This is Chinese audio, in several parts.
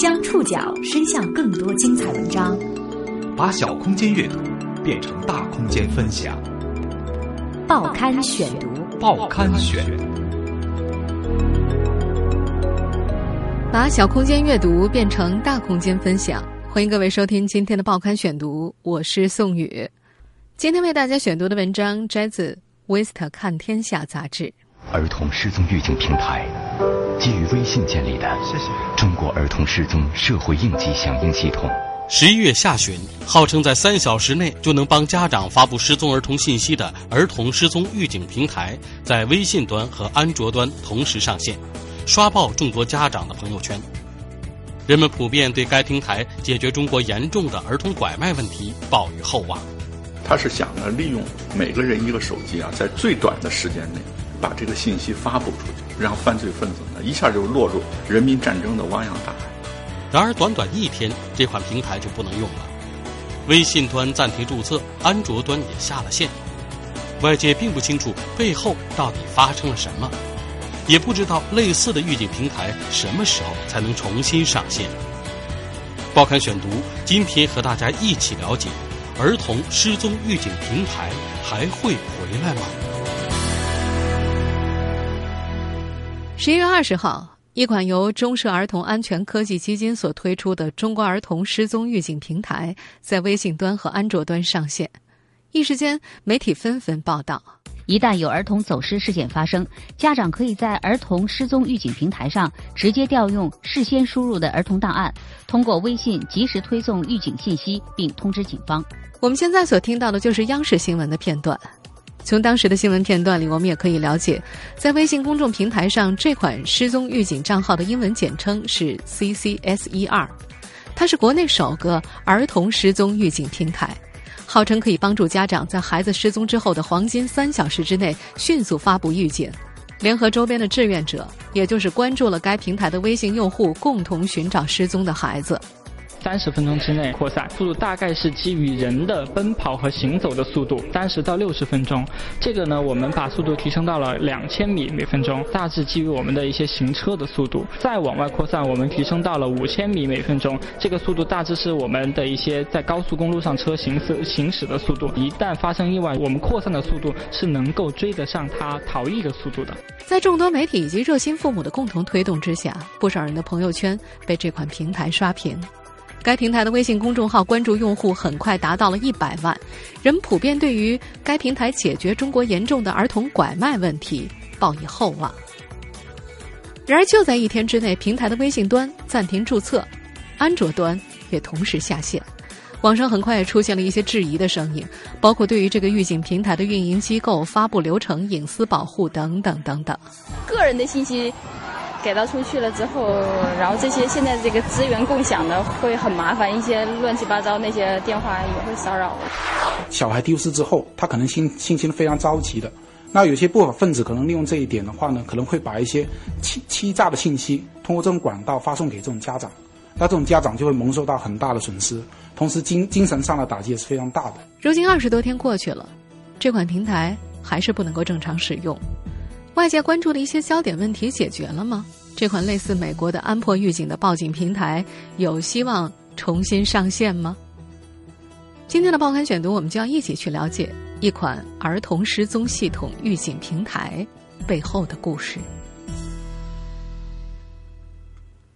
将触角伸向更多精彩文章，把小空间阅读变成大空间分享。报刊选读，报刊选，把小空间阅读变成大空间分享。欢迎各位收听今天的报刊选读，我是宋宇。今天为大家选读的文章摘自《威斯特看天下》杂志。儿童失踪预警平台，基于微信建立的中国儿童失踪社会应急响应系统。十一月下旬，号称在三小时内就能帮家长发布失踪儿童信息的儿童失踪预警平台，在微信端和安卓端同时上线，刷爆众多家长的朋友圈。人们普遍对该平台解决中国严重的儿童拐卖问题抱有厚望。他是想呢，利用每个人一个手机啊，在最短的时间内。把这个信息发布出去，让犯罪分子呢一下就落入人民战争的汪洋大海。然而，短短一天，这款平台就不能用了，微信端暂停注册，安卓端也下了线。外界并不清楚背后到底发生了什么，也不知道类似的预警平台什么时候才能重新上线。报刊选读，今天和大家一起了解：儿童失踪预警平台还会回来吗？十一月二十号，一款由中社儿童安全科技基金所推出的中国儿童失踪预警平台在微信端和安卓端上线，一时间媒体纷纷报道。一旦有儿童走失事件发生，家长可以在儿童失踪预警平台上直接调用事先输入的儿童档案，通过微信及时推送预警信息，并通知警方。我们现在所听到的就是央视新闻的片段。从当时的新闻片段里，我们也可以了解，在微信公众平台上，这款失踪预警账号的英文简称是 CCSER，它是国内首个儿童失踪预警平台，号称可以帮助家长在孩子失踪之后的黄金三小时之内迅速发布预警，联合周边的志愿者，也就是关注了该平台的微信用户，共同寻找失踪的孩子。三十分钟之内扩散，速度大概是基于人的奔跑和行走的速度，三十到六十分钟。这个呢，我们把速度提升到了两千米每分钟，大致基于我们的一些行车的速度。再往外扩散，我们提升到了五千米每分钟，这个速度大致是我们的一些在高速公路上车行驶行驶的速度。一旦发生意外，我们扩散的速度是能够追得上它逃逸的速度的。在众多媒体以及热心父母的共同推动之下，不少人的朋友圈被这款平台刷屏。该平台的微信公众号关注用户很快达到了一百万，人普遍对于该平台解决中国严重的儿童拐卖问题抱以厚望。然而，就在一天之内，平台的微信端暂停注册，安卓端也同时下线。网上很快也出现了一些质疑的声音，包括对于这个预警平台的运营机构、发布流程、隐私保护等等等等。个人的信息。给到出去了之后，然后这些现在这个资源共享的会很麻烦，一些乱七八糟那些电话也会骚扰。小孩丢失之后，他可能心心情非常着急的。那有些不法分子可能利用这一点的话呢，可能会把一些欺欺诈的信息通过这种管道发送给这种家长，那这种家长就会蒙受到很大的损失，同时精精神上的打击也是非常大的。如今二十多天过去了，这款平台还是不能够正常使用。外界关注的一些焦点问题解决了吗？这款类似美国的安珀预警的报警平台有希望重新上线吗？今天的报刊选读，我们就要一起去了解一款儿童失踪系统预警平台背后的故事。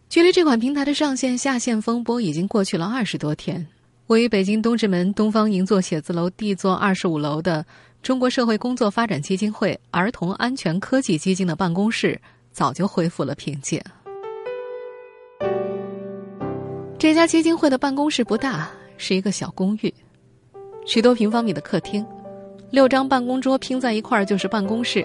距离这款平台的上线下线风波已经过去了二十多天，位于北京东直门东方银座写字楼 D 座二十五楼的。中国社会工作发展基金会儿童安全科技基金的办公室早就恢复了平静。这家基金会的办公室不大，是一个小公寓，许多平方米的客厅，六张办公桌拼在一块儿就是办公室，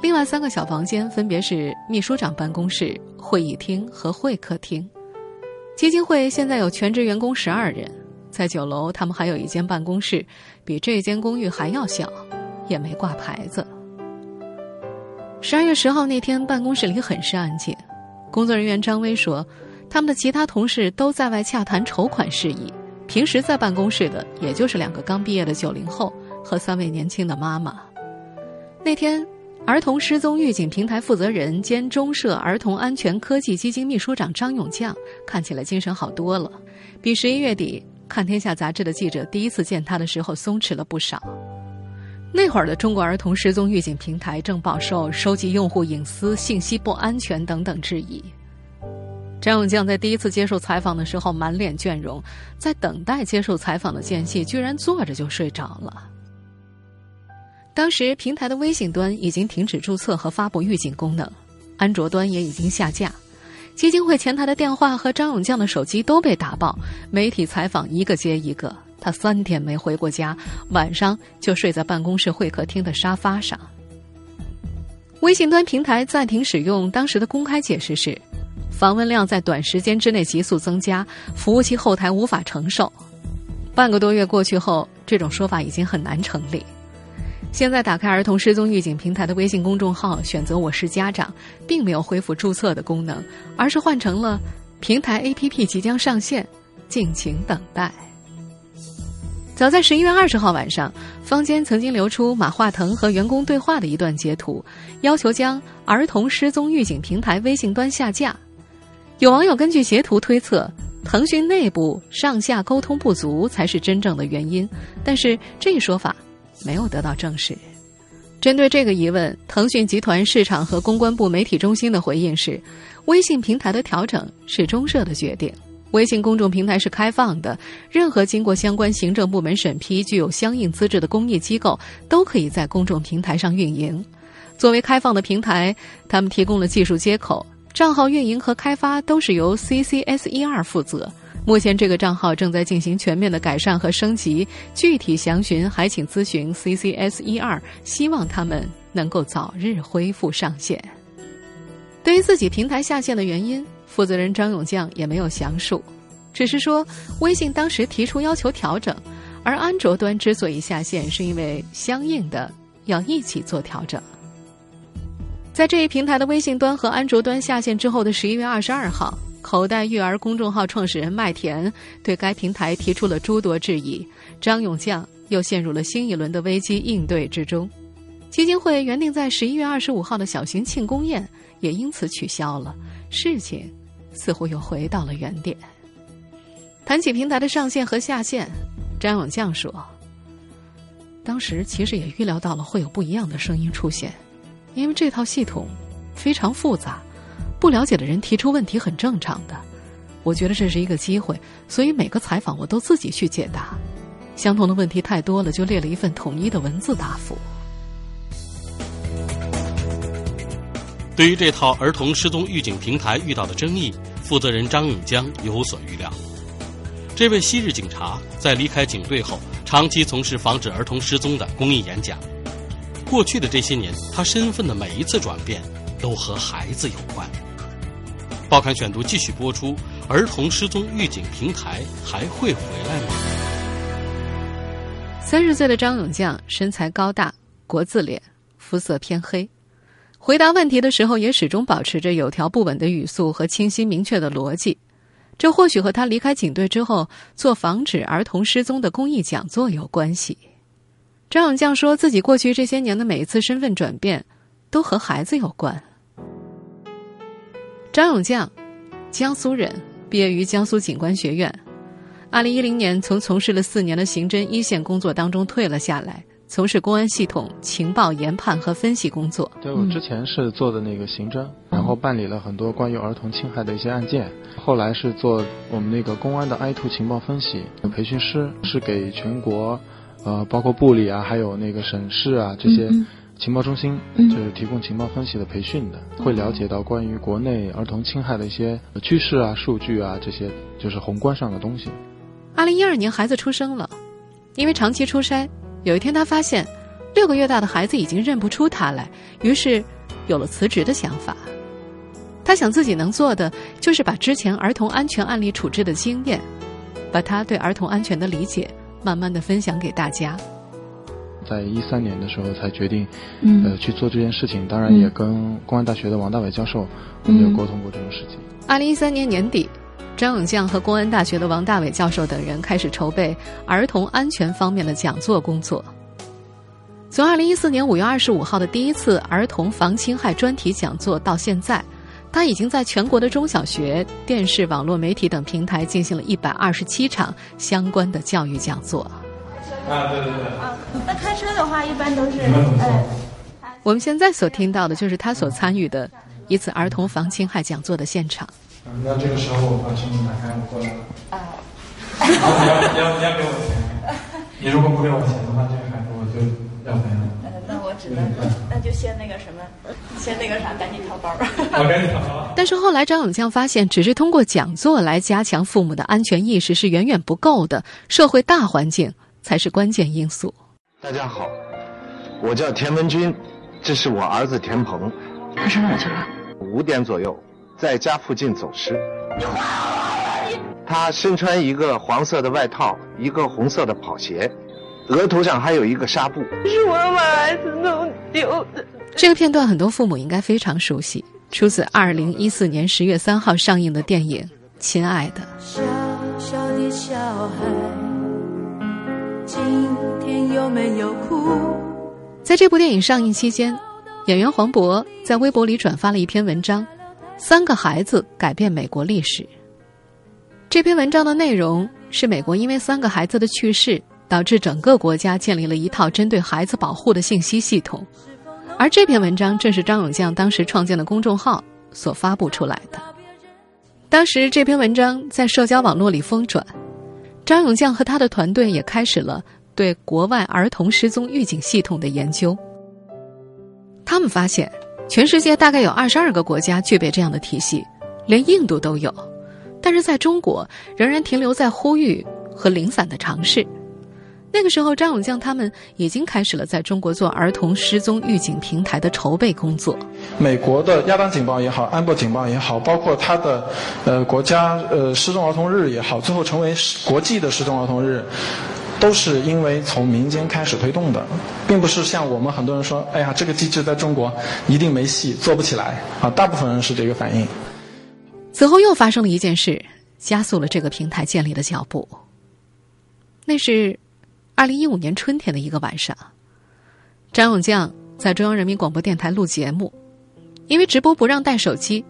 另外三个小房间分别是秘书长办公室、会议厅和会客厅。基金会现在有全职员工十二人，在九楼，他们还有一间办公室，比这间公寓还要小。也没挂牌子。十二月十号那天，办公室里很是安静。工作人员张威说，他们的其他同事都在外洽谈筹款事宜，平时在办公室的也就是两个刚毕业的九零后和三位年轻的妈妈。那天，儿童失踪预警平台负责人兼中社儿童安全科技基金秘书长张永将看起来精神好多了，比十一月底看天下杂志的记者第一次见他的时候松弛了不少。那会儿的中国儿童失踪预警平台正饱受收集用户隐私、信息不安全等等质疑。张永将在第一次接受采访的时候满脸倦容，在等待接受采访的间隙，居然坐着就睡着了。当时平台的微信端已经停止注册和发布预警功能，安卓端也已经下架。基金会前台的电话和张永将的手机都被打爆，媒体采访一个接一个。他三天没回过家，晚上就睡在办公室会客厅的沙发上。微信端平台暂停使用，当时的公开解释是，访问量在短时间之内急速增加，服务器后台无法承受。半个多月过去后，这种说法已经很难成立。现在打开儿童失踪预警平台的微信公众号，选择“我是家长”，并没有恢复注册的功能，而是换成了“平台 APP 即将上线，敬请等待”。早在十一月二十号晚上，坊间曾经流出马化腾和员工对话的一段截图，要求将儿童失踪预警平台微信端下架。有网友根据截图推测，腾讯内部上下沟通不足才是真正的原因，但是这一说法。没有得到证实。针对这个疑问，腾讯集团市场和公关部媒体中心的回应是：微信平台的调整是中社的决定。微信公众平台是开放的，任何经过相关行政部门审批、具有相应资质的公益机构都可以在公众平台上运营。作为开放的平台，他们提供了技术接口，账号运营和开发都是由 CCS 一二负责。目前这个账号正在进行全面的改善和升级，具体详询还请咨询 CCS 一二，希望他们能够早日恢复上线。对于自己平台下线的原因，负责人张永将也没有详述，只是说微信当时提出要求调整，而安卓端之所以下线，是因为相应的要一起做调整。在这一平台的微信端和安卓端下线之后的十一月二十二号。口袋育儿公众号创始人麦田对该平台提出了诸多质疑，张永将又陷入了新一轮的危机应对之中。基金会原定在十一月二十五号的小型庆功宴也因此取消了，事情似乎又回到了原点。谈起平台的上线和下线，詹永将说：“当时其实也预料到了会有不一样的声音出现，因为这套系统非常复杂。”不了解的人提出问题很正常的，我觉得这是一个机会，所以每个采访我都自己去解答。相同的问题太多了，就列了一份统一的文字答复。对于这套儿童失踪预警平台遇到的争议，负责人张永江有所预料。这位昔日警察在离开警队后，长期从事防止儿童失踪的公益演讲。过去的这些年，他身份的每一次转变，都和孩子有关。报刊选读继续播出。儿童失踪预警平台还会回来吗？三十岁的张永将身材高大，国字脸，肤色偏黑。回答问题的时候，也始终保持着有条不紊的语速和清晰明确的逻辑。这或许和他离开警队之后做防止儿童失踪的公益讲座有关系。张永将说自己过去这些年的每一次身份转变，都和孩子有关。张永将，江苏人，毕业于江苏警官学院。二零一零年，从从事了四年的刑侦一线工作当中退了下来，从事公安系统情报研判和分析工作。对我之前是做的那个刑侦，然后办理了很多关于儿童侵害的一些案件。后来是做我们那个公安的 i two 情报分析培训师，是给全国，呃，包括部里啊，还有那个省市啊这些。情报中心就是提供情报分析的培训的，会了解到关于国内儿童侵害的一些趋势啊、数据啊这些，就是宏观上的东西。二零一二年，孩子出生了，因为长期出差，有一天他发现六个月大的孩子已经认不出他来，于是有了辞职的想法。他想自己能做的就是把之前儿童安全案例处置的经验，把他对儿童安全的理解，慢慢的分享给大家。在一三年的时候才决定，呃，去做这件事情。当然也跟公安大学的王大伟教授，我们有沟通过这种事情。二零一三年年底，张永将和公安大学的王大伟教授等人开始筹备儿童安全方面的讲座工作。从二零一四年五月二十五号的第一次儿童防侵害专题讲座到现在，他已经在全国的中小学、电视、网络媒体等平台进行了一百二十七场相关的教育讲座。啊，对对对。啊，那开车的话一般都是呃。我们现在所听到的就是他所参与的一次儿童防侵害讲座的现场。那这个时候我把车门打开，我过来了。啊。你要你要你要给我钱，你如果不给我钱的话，这个孩子我就要没了。呃，那我只能那就先那个什么，先那个啥，赶紧掏包。我赶紧掏包。但是后来张永江发现，只是通过讲座来加强父母的安全意识是远远不够的，社会大环境才是关键因素。大家好，我叫田文军。这是我儿子田鹏，他上哪去了？五点左右，在家附近走失。他身穿一个黄色的外套，一个红色的跑鞋，额头上还有一个纱布。是我把孩子弄丢的。这个片段很多父母应该非常熟悉，出自二零一四年十月三号上映的电影《亲爱的》。小小的小孩，今天有没有哭？在这部电影上映期间，演员黄渤在微博里转发了一篇文章，《三个孩子改变美国历史》。这篇文章的内容是美国因为三个孩子的去世，导致整个国家建立了一套针对孩子保护的信息系统，而这篇文章正是张永将当时创建的公众号所发布出来的。当时这篇文章在社交网络里疯转，张永将和他的团队也开始了。对国外儿童失踪预警系统的研究，他们发现，全世界大概有二十二个国家具备这样的体系，连印度都有，但是在中国仍然停留在呼吁和零散的尝试。那个时候，张永将他们已经开始了在中国做儿童失踪预警平台的筹备工作。美国的亚当警报也好，安博警报也好，包括他的呃国家呃失踪儿童日也好，最后成为国际的失踪儿童日。都是因为从民间开始推动的，并不是像我们很多人说：“哎呀，这个机制在中国一定没戏，做不起来。”啊，大部分人是这个反应。此后又发生了一件事，加速了这个平台建立的脚步。那是二零一五年春天的一个晚上，张永将在中央人民广播电台录节目，因为直播不让带手机。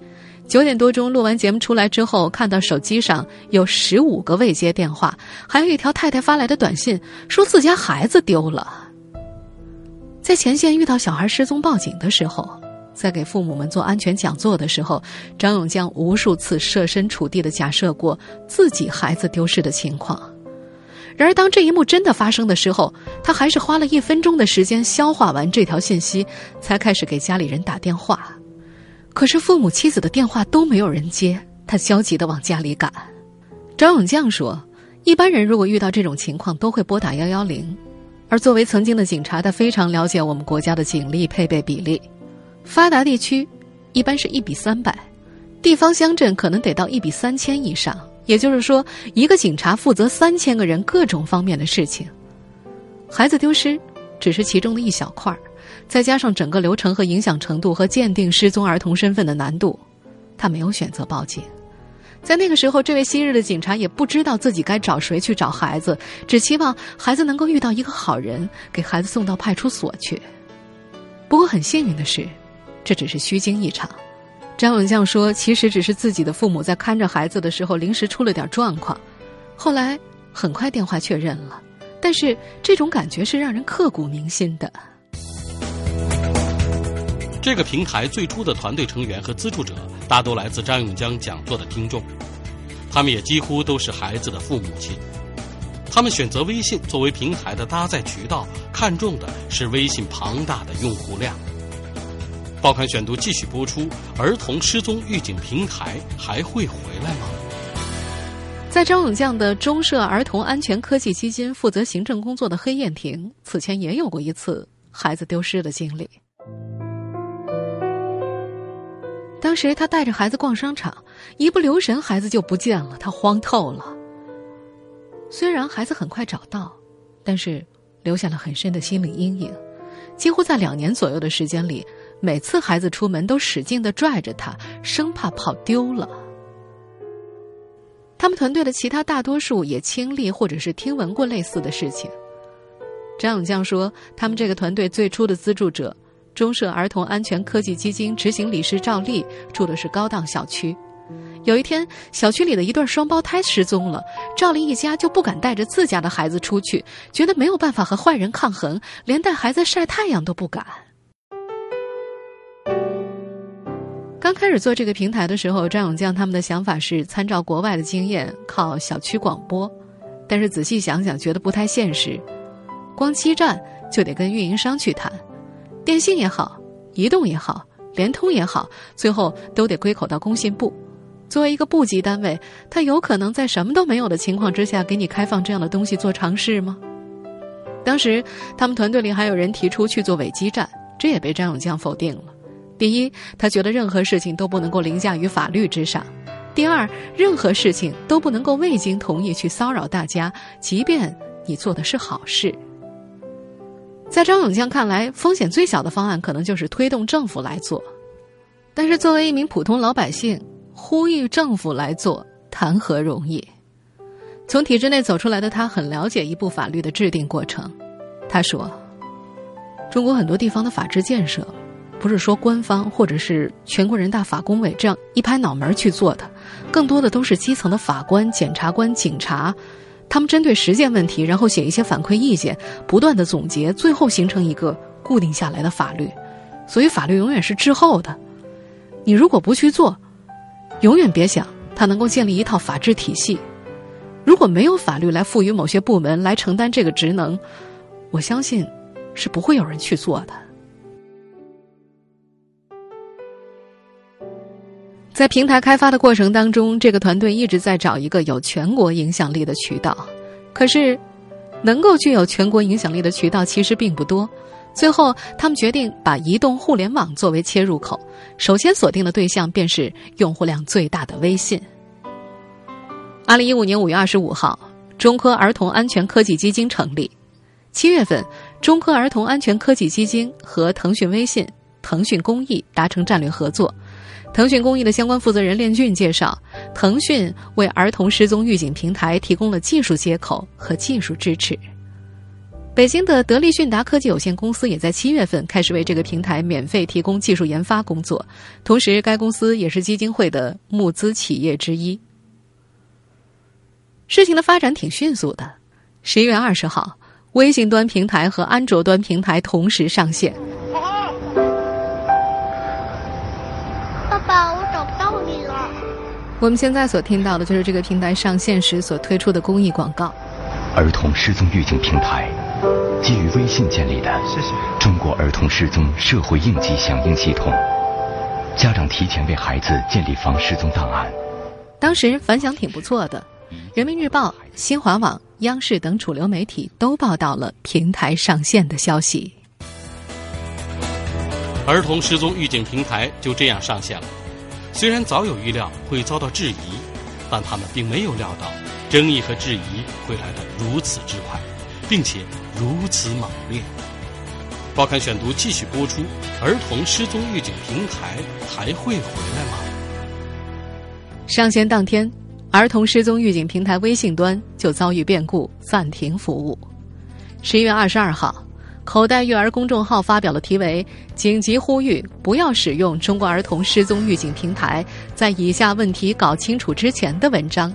九点多钟录完节目出来之后，看到手机上有十五个未接电话，还有一条太太发来的短信，说自家孩子丢了。在前线遇到小孩失踪报警的时候，在给父母们做安全讲座的时候，张永将无数次设身处地的假设过自己孩子丢失的情况。然而，当这一幕真的发生的时候，他还是花了一分钟的时间消化完这条信息，才开始给家里人打电话。可是父母妻子的电话都没有人接，他焦急的往家里赶。张永将说：“一般人如果遇到这种情况，都会拨打幺幺零。而作为曾经的警察，他非常了解我们国家的警力配备比例。发达地区一般是一比三百，地方乡镇可能得到一比三千以上。也就是说，一个警察负责三千个人各种方面的事情。孩子丢失只是其中的一小块儿。”再加上整个流程和影响程度和鉴定失踪儿童身份的难度，他没有选择报警。在那个时候，这位昔日的警察也不知道自己该找谁去找孩子，只期望孩子能够遇到一个好人，给孩子送到派出所去。不过很幸运的是，这只是虚惊一场。张永将说：“其实只是自己的父母在看着孩子的时候临时出了点状况，后来很快电话确认了。但是这种感觉是让人刻骨铭心的。”这个平台最初的团队成员和资助者大都来自张永江讲座的听众，他们也几乎都是孩子的父母亲。他们选择微信作为平台的搭载渠道，看重的是微信庞大的用户量。报刊选读继续播出：儿童失踪预警平台还会回来吗？在张永将的中社儿童安全科技基金负责行政工作的黑燕婷，此前也有过一次孩子丢失的经历。当时他带着孩子逛商场，一不留神孩子就不见了，他慌透了。虽然孩子很快找到，但是留下了很深的心理阴影。几乎在两年左右的时间里，每次孩子出门都使劲的拽着他，生怕跑丢了。他们团队的其他大多数也经历或者是听闻过类似的事情。张永将说，他们这个团队最初的资助者中社儿童安全科技基金执行理事赵丽住的是高档小区。有一天，小区里的一对双胞胎失踪了，赵丽一家就不敢带着自家的孩子出去，觉得没有办法和坏人抗衡，连带孩子晒太阳都不敢。刚开始做这个平台的时候，张永将他们的想法是参照国外的经验，靠小区广播。但是仔细想想，觉得不太现实。光基站就得跟运营商去谈，电信也好，移动也好，联通也好，最后都得归口到工信部。作为一个部级单位，他有可能在什么都没有的情况之下给你开放这样的东西做尝试吗？当时他们团队里还有人提出去做伪基站，这也被张永江否定了。第一，他觉得任何事情都不能够凌驾于法律之上；第二，任何事情都不能够未经同意去骚扰大家，即便你做的是好事。在张永江看来，风险最小的方案可能就是推动政府来做，但是作为一名普通老百姓，呼吁政府来做谈何容易？从体制内走出来的他，很了解一部法律的制定过程。他说：“中国很多地方的法治建设。”不是说官方或者是全国人大法工委这样一拍脑门去做的，更多的都是基层的法官、检察官、警察，他们针对实践问题，然后写一些反馈意见，不断的总结，最后形成一个固定下来的法律。所以法律永远是滞后的。你如果不去做，永远别想它能够建立一套法治体系。如果没有法律来赋予某些部门来承担这个职能，我相信是不会有人去做的。在平台开发的过程当中，这个团队一直在找一个有全国影响力的渠道。可是，能够具有全国影响力的渠道其实并不多。最后，他们决定把移动互联网作为切入口，首先锁定的对象便是用户量最大的微信。二零一五年五月二十五号，中科儿童安全科技基金成立。七月份，中科儿童安全科技基金和腾讯微信、腾讯公益达成战略合作。腾讯公益的相关负责人练俊介绍，腾讯为儿童失踪预警平台提供了技术接口和技术支持。北京的德力讯达科技有限公司也在七月份开始为这个平台免费提供技术研发工作，同时该公司也是基金会的募资企业之一。事情的发展挺迅速的，十一月二十号，微信端平台和安卓端平台同时上线。我们现在所听到的就是这个平台上线时所推出的公益广告。儿童失踪预警平台基于微信建立的中国儿童失踪社会应急响应系统，家长提前为孩子建立防失踪档案。当时反响挺不错的，人民日报、新华网、央视等主流媒体都报道了平台上线的消息。儿童失踪预警平台就这样上线了。虽然早有预料会遭到质疑，但他们并没有料到争议和质疑会来得如此之快，并且如此猛烈。报刊选读继续播出：儿童失踪预警平台还会回来吗？上线当天，儿童失踪预警平台微信端就遭遇变故，暂停服务。十一月二十二号。口袋育儿公众号发表了题为“紧急呼吁不要使用中国儿童失踪预警平台，在以下问题搞清楚之前”的文章。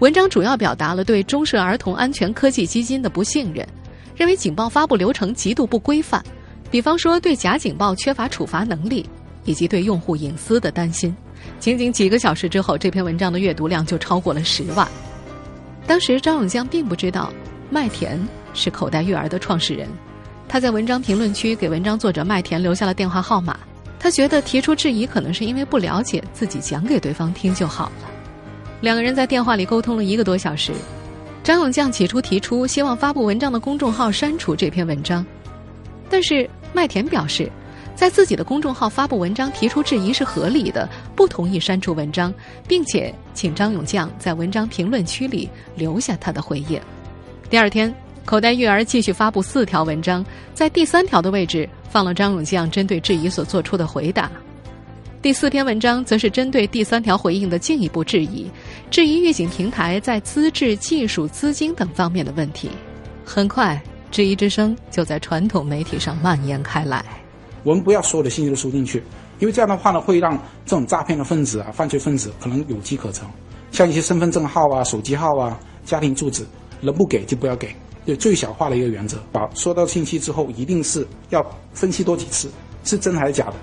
文章主要表达了对中社儿童安全科技基金的不信任，认为警报发布流程极度不规范，比方说对假警报缺乏处罚能力，以及对用户隐私的担心。仅仅几个小时之后，这篇文章的阅读量就超过了十万。当时张永江并不知道麦田是口袋育儿的创始人。他在文章评论区给文章作者麦田留下了电话号码。他觉得提出质疑可能是因为不了解，自己讲给对方听就好了。两个人在电话里沟通了一个多小时。张永将起初提出希望发布文章的公众号删除这篇文章，但是麦田表示，在自己的公众号发布文章提出质疑是合理的，不同意删除文章，并且请张永将在文章评论区里留下他的回应。第二天。口袋育儿继续发布四条文章，在第三条的位置放了张永将针对质疑所做出的回答。第四篇文章则是针对第三条回应的进一步质疑，质疑预警平台在资质、技术、资金等方面的问题。很快，质疑之声就在传统媒体上蔓延开来。我们不要所有的信息都输进去，因为这样的话呢，会让这种诈骗的分子啊、犯罪分子可能有机可乘。像一些身份证号啊、手机号啊、家庭住址，能不给就不要给，就最小化的一个原则。把收到信息之后，一定是要分析多几次，是真还是假的。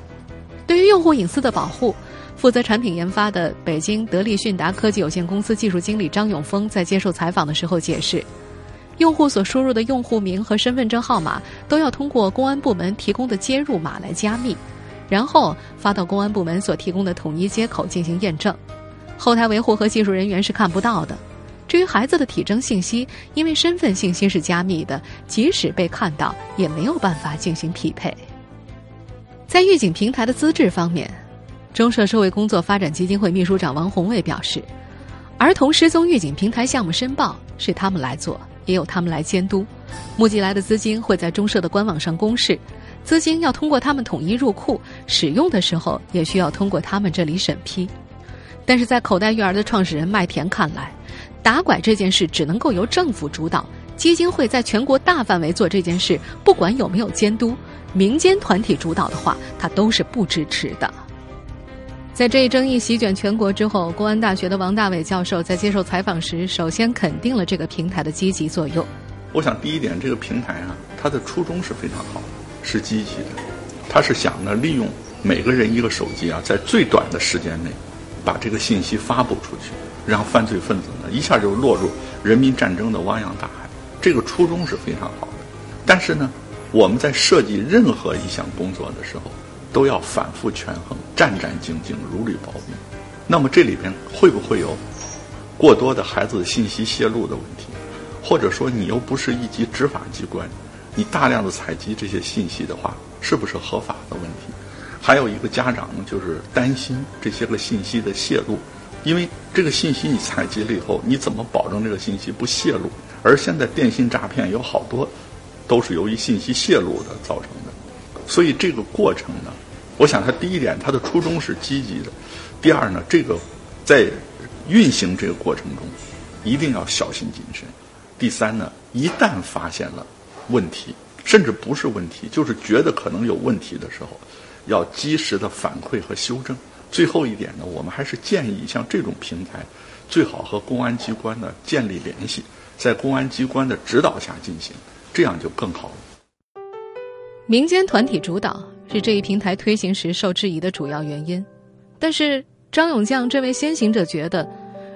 对于用户隐私的保护，负责产品研发的北京德力讯达科技有限公司技术经理张永峰在接受采访的时候解释，用户所输入的用户名和身份证号码都要通过公安部门提供的接入码来加密，然后发到公安部门所提供的统一接口进行验证。后台维护和技术人员是看不到的。至于孩子的体征信息，因为身份信息是加密的，即使被看到，也没有办法进行匹配。在预警平台的资质方面，中社社会工作发展基金会秘书长王宏卫表示，儿童失踪预警平台项目申报是他们来做，也有他们来监督。募集来的资金会在中社的官网上公示，资金要通过他们统一入库，使用的时候也需要通过他们这里审批。但是在口袋育儿的创始人麦田看来，打拐这件事只能够由政府主导，基金会在全国大范围做这件事，不管有没有监督。民间团体主导的话，他都是不支持的。在这一争议席卷全国之后，公安大学的王大伟教授在接受采访时，首先肯定了这个平台的积极作用。我想，第一点，这个平台啊，它的初衷是非常好的，是积极的。他是想呢，利用每个人一个手机啊，在最短的时间内，把这个信息发布出去，让犯罪分子呢一下就落入人民战争的汪洋大海。这个初衷是非常好的，但是呢。我们在设计任何一项工作的时候，都要反复权衡，战战兢兢，如履薄冰。那么这里边会不会有过多的孩子信息泄露的问题？或者说你又不是一级执法机关，你大量的采集这些信息的话，是不是合法的问题？还有一个家长，就是担心这些个信息的泄露，因为这个信息你采集了以后，你怎么保证这个信息不泄露？而现在电信诈骗有好多。都是由于信息泄露的造成的，所以这个过程呢，我想它第一点，它的初衷是积极的；第二呢，这个在运行这个过程中一定要小心谨慎；第三呢，一旦发现了问题，甚至不是问题，就是觉得可能有问题的时候，要及时的反馈和修正。最后一点呢，我们还是建议像这种平台，最好和公安机关呢建立联系，在公安机关的指导下进行。这样就更好了。民间团体主导是这一平台推行时受质疑的主要原因，但是张永将这位先行者觉得，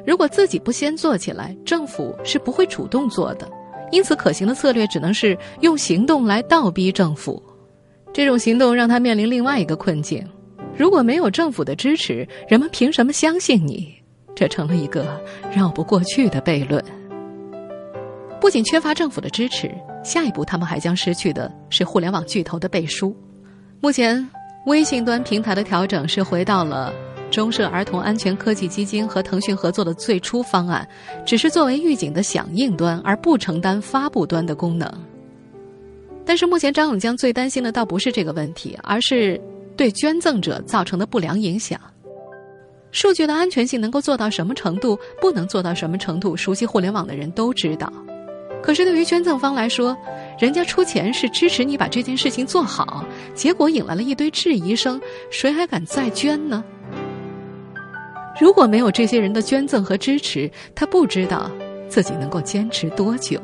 如果自己不先做起来，政府是不会主动做的。因此，可行的策略只能是用行动来倒逼政府。这种行动让他面临另外一个困境：如果没有政府的支持，人们凭什么相信你？这成了一个绕不过去的悖论。不仅缺乏政府的支持。下一步，他们还将失去的是互联网巨头的背书。目前，微信端平台的调整是回到了中社儿童安全科技基金和腾讯合作的最初方案，只是作为预警的响应端，而不承担发布端的功能。但是，目前张永江最担心的倒不是这个问题，而是对捐赠者造成的不良影响。数据的安全性能够做到什么程度，不能做到什么程度，熟悉互联网的人都知道。可是对于捐赠方来说，人家出钱是支持你把这件事情做好，结果引来了一堆质疑声，谁还敢再捐呢？如果没有这些人的捐赠和支持，他不知道自己能够坚持多久。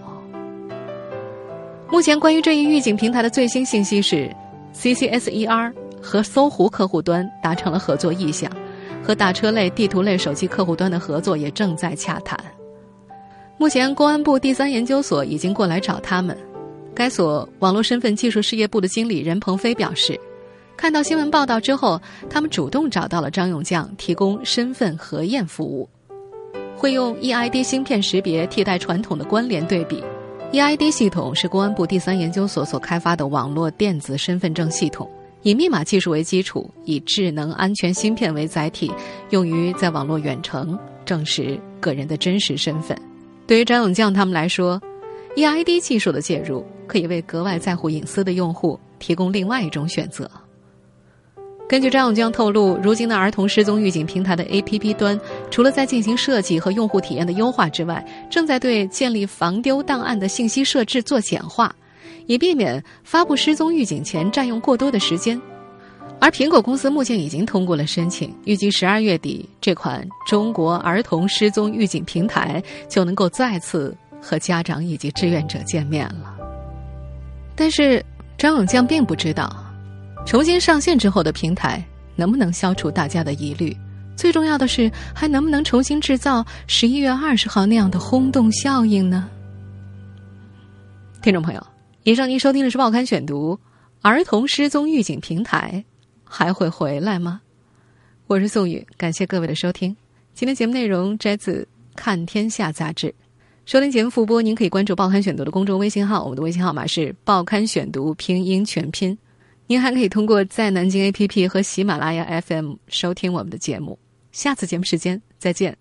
目前关于这一预警平台的最新信息是，CCSER 和搜狐客户端达成了合作意向，和打车类、地图类手机客户端的合作也正在洽谈。目前，公安部第三研究所已经过来找他们。该所网络身份技术事业部的经理任鹏飞表示，看到新闻报道之后，他们主动找到了张永将，提供身份核验服务，会用 EID 芯片识别替代传统的关联对比。EID 系统是公安部第三研究所所开发的网络电子身份证系统，以密码技术为基础，以智能安全芯片为载体，用于在网络远程证实个人的真实身份。对于张永将他们来说，EID 技术的介入可以为格外在乎隐私的用户提供另外一种选择。根据张永江透露，如今的儿童失踪预警平台的 APP 端，除了在进行设计和用户体验的优化之外，正在对建立防丢档案的信息设置做简化，以避免发布失踪预警前占用过多的时间。而苹果公司目前已经通过了申请，预计十二月底这款中国儿童失踪预警平台就能够再次和家长以及志愿者见面了。但是张永将并不知道，重新上线之后的平台能不能消除大家的疑虑，最重要的是还能不能重新制造十一月二十号那样的轰动效应呢？听众朋友，以上您收听的是《报刊选读》，儿童失踪预警平台。还会回来吗？我是宋宇，感谢各位的收听。今天节目内容摘自《看天下》杂志。收听节目复播，您可以关注《报刊选读》的公众微信号，我们的微信号码是“报刊选读”拼音全拼。您还可以通过在南京 APP 和喜马拉雅 FM 收听我们的节目。下次节目时间再见。